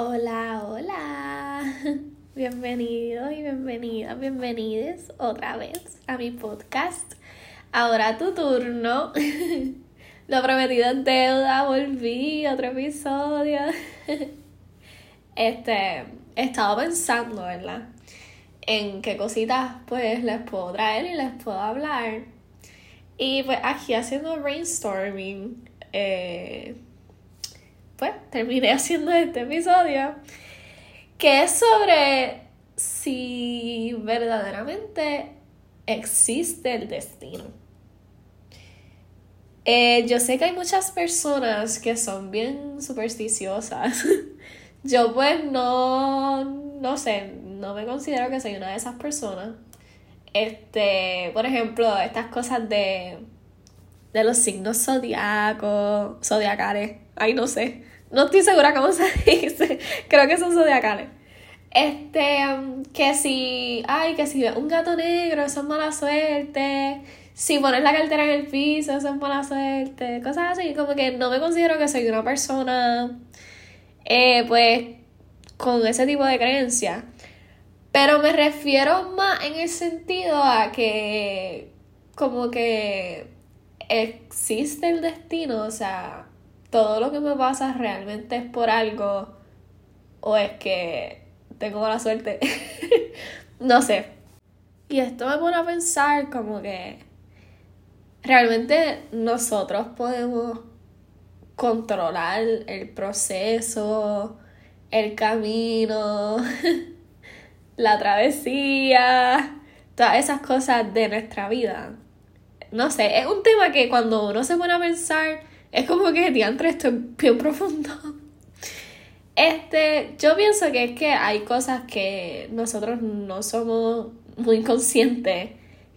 Hola, hola. Bienvenidos y bienvenidas, bienvenides otra vez a mi podcast. Ahora tu turno. Lo prometido en deuda, volví, otro episodio. Este, he estado pensando, ¿verdad? En qué cositas pues les puedo traer y les puedo hablar. Y pues aquí haciendo brainstorming, eh, pues terminé haciendo este episodio que es sobre si verdaderamente existe el destino. Eh, yo sé que hay muchas personas que son bien supersticiosas. yo pues no, no sé, no me considero que soy una de esas personas. Este, por ejemplo, estas cosas de, de los signos zodiacos, zodiacales, ay no sé, no estoy segura cómo se dice. Creo que son zodiacales. Este, um, que si, ay, que si ves un gato negro, eso es mala suerte. Si pones la cartera en el piso, eso es mala suerte. Cosas así, como que no me considero que soy una persona, eh, pues, con ese tipo de creencia. Pero me refiero más en el sentido a que, como que existe el destino, o sea, todo lo que me pasa realmente es por algo o es que tengo mala suerte. no sé. Y esto me pone a pensar como que realmente nosotros podemos controlar el proceso, el camino, la travesía, todas esas cosas de nuestra vida. No sé, es un tema que cuando uno se pone a pensar es como que diantre, esto es bien profundo. Este, yo pienso que es que hay cosas que nosotros no somos muy conscientes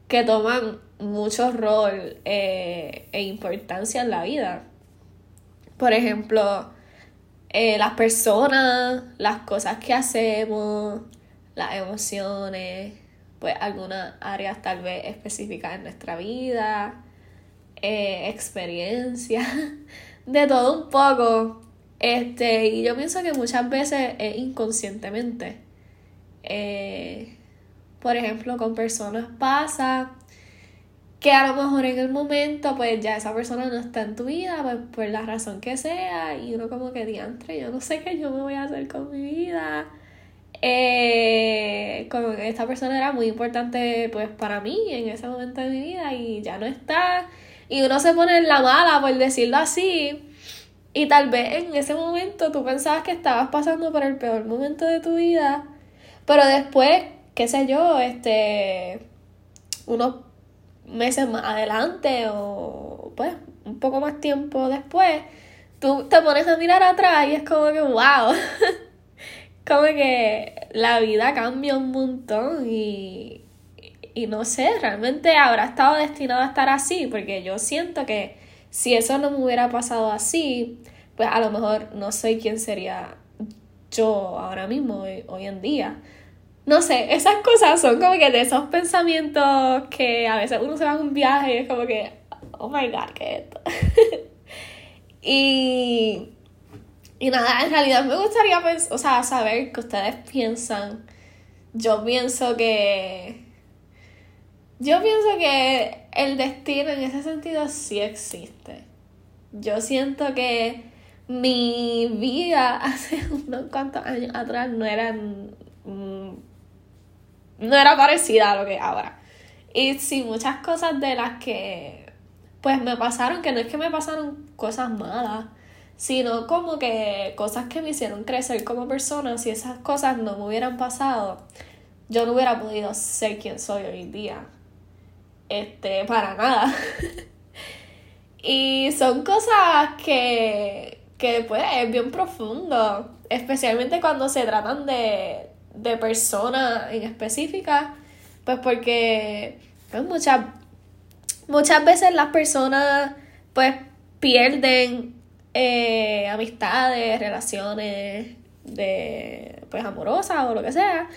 que toman mucho rol eh, e importancia en la vida. Por ejemplo, eh, las personas, las cosas que hacemos, las emociones, pues algunas áreas tal vez específicas en nuestra vida eh, experiencia, de todo un poco. Este, y yo pienso que muchas veces es inconscientemente. Eh, por ejemplo, con personas pasa que a lo mejor en el momento, pues ya esa persona no está en tu vida, pues por la razón que sea, y uno como que diantre, yo no sé qué yo me voy a hacer con mi vida. Eh, esta persona era muy importante pues para mí en ese momento de mi vida y ya no está y uno se pone en la mala, por decirlo así. Y tal vez en ese momento tú pensabas que estabas pasando por el peor momento de tu vida. Pero después, qué sé yo, este. unos meses más adelante o pues un poco más tiempo después, tú te pones a mirar atrás y es como que wow. como que la vida cambia un montón y, y no sé, realmente habrá estado destinado a estar así, porque yo siento que si eso no me hubiera pasado así, pues a lo mejor no soy quien sería yo ahora mismo, hoy, en día. No sé, esas cosas son como que de esos pensamientos que a veces uno se va a un viaje y es como que, oh my god, ¿qué es esto? y, y nada, en realidad me gustaría o sea, saber qué ustedes piensan. Yo pienso que yo pienso que el destino en ese sentido sí existe. Yo siento que mi vida hace unos cuantos años atrás no era mm, no era parecida a lo que ahora. Y sí, muchas cosas de las que pues me pasaron, que no es que me pasaron cosas malas, sino como que cosas que me hicieron crecer como persona, si esas cosas no me hubieran pasado, yo no hubiera podido ser quien soy hoy día este, para nada. y son cosas que, que pues es bien profundo, especialmente cuando se tratan de, de personas en específica, pues porque pues muchas, muchas veces las personas pues pierden eh, amistades, relaciones de pues amorosas o lo que sea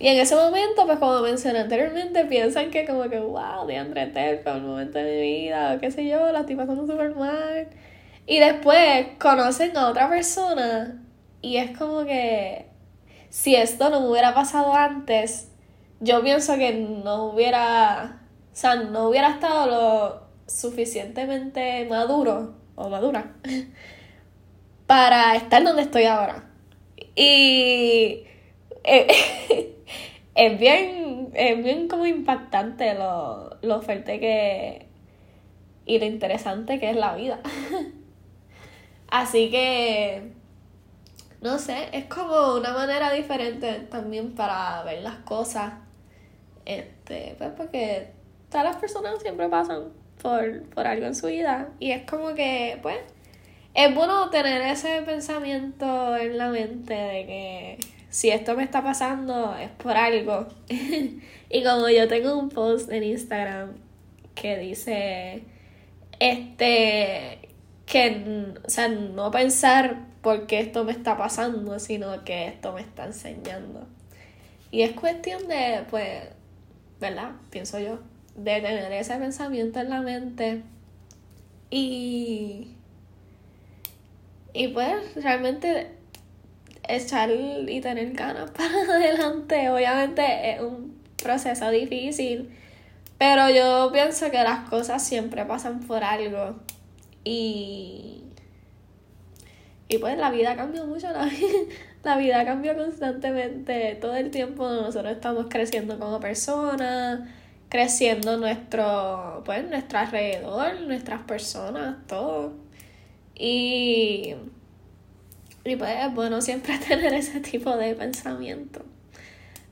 y en ese momento, pues como mencioné anteriormente, piensan que como que, wow, de André fue un momento de mi vida, o qué sé yo, la estoy pasando súper mal. Y después conocen a otra persona Y es como que si esto no me hubiera pasado antes, yo pienso que no hubiera, o sea, no hubiera estado lo suficientemente maduro o madura para estar donde estoy ahora. Y eh, es bien, es bien como impactante lo, lo fuerte que y lo interesante que es la vida. Así que, no sé, es como una manera diferente también para ver las cosas. Este, pues porque todas las personas siempre pasan por, por algo en su vida. Y es como que, pues, es bueno tener ese pensamiento en la mente de que si esto me está pasando es por algo. y como yo tengo un post en Instagram que dice, este, que, o sea, no pensar por qué esto me está pasando, sino que esto me está enseñando. Y es cuestión de, pues, ¿verdad? Pienso yo, de tener ese pensamiento en la mente y, y pues realmente echar y tener ganas para adelante. Obviamente es un proceso difícil, pero yo pienso que las cosas siempre pasan por algo. Y. Y pues la vida cambia mucho, la, la vida cambia constantemente. Todo el tiempo nosotros estamos creciendo como personas, creciendo nuestro, pues, nuestro alrededor, nuestras personas, todo. Y. Y pues es bueno siempre tener ese tipo de pensamiento.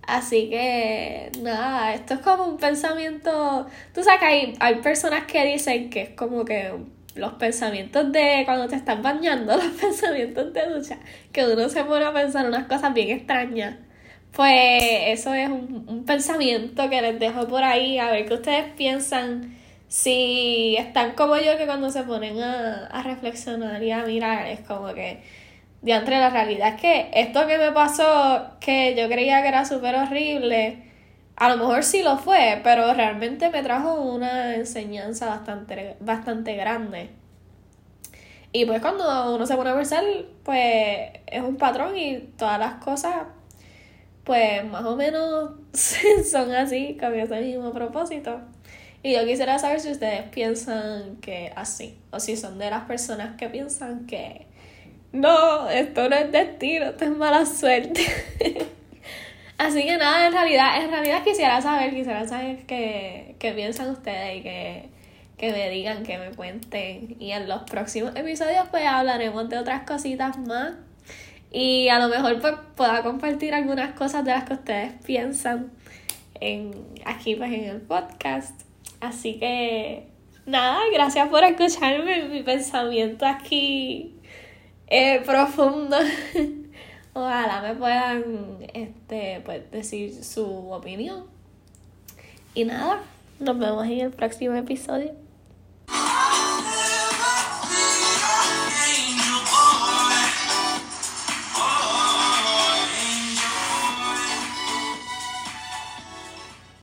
Así que nada, esto es como un pensamiento. Tú sabes que hay, hay personas que dicen que es como que los pensamientos de cuando te estás bañando, los pensamientos de ducha, que uno se pone a pensar unas cosas bien extrañas. Pues eso es un, un pensamiento que les dejo por ahí, a ver qué ustedes piensan. Si están como yo, que cuando se ponen a, a reflexionar y a mirar, es como que entre la realidad es que esto que me pasó, que yo creía que era súper horrible, a lo mejor sí lo fue, pero realmente me trajo una enseñanza bastante, bastante grande. Y pues cuando uno se pone a pensar, pues es un patrón y todas las cosas, pues más o menos son así, con ese mismo propósito. Y yo quisiera saber si ustedes piensan que así, o si son de las personas que piensan que no, esto no es destino, esto es mala suerte. Así que nada, en realidad, en realidad quisiera saber, quisiera saber qué, qué piensan ustedes y que, que me digan, que me cuenten. Y en los próximos episodios pues hablaremos de otras cositas más. Y a lo mejor pues pueda compartir algunas cosas de las que ustedes piensan en, aquí pues en el podcast. Así que nada, gracias por escucharme mi pensamiento aquí eh, profundo. Ojalá me puedan este, pues, decir su opinión. Y nada, nos vemos en el próximo episodio.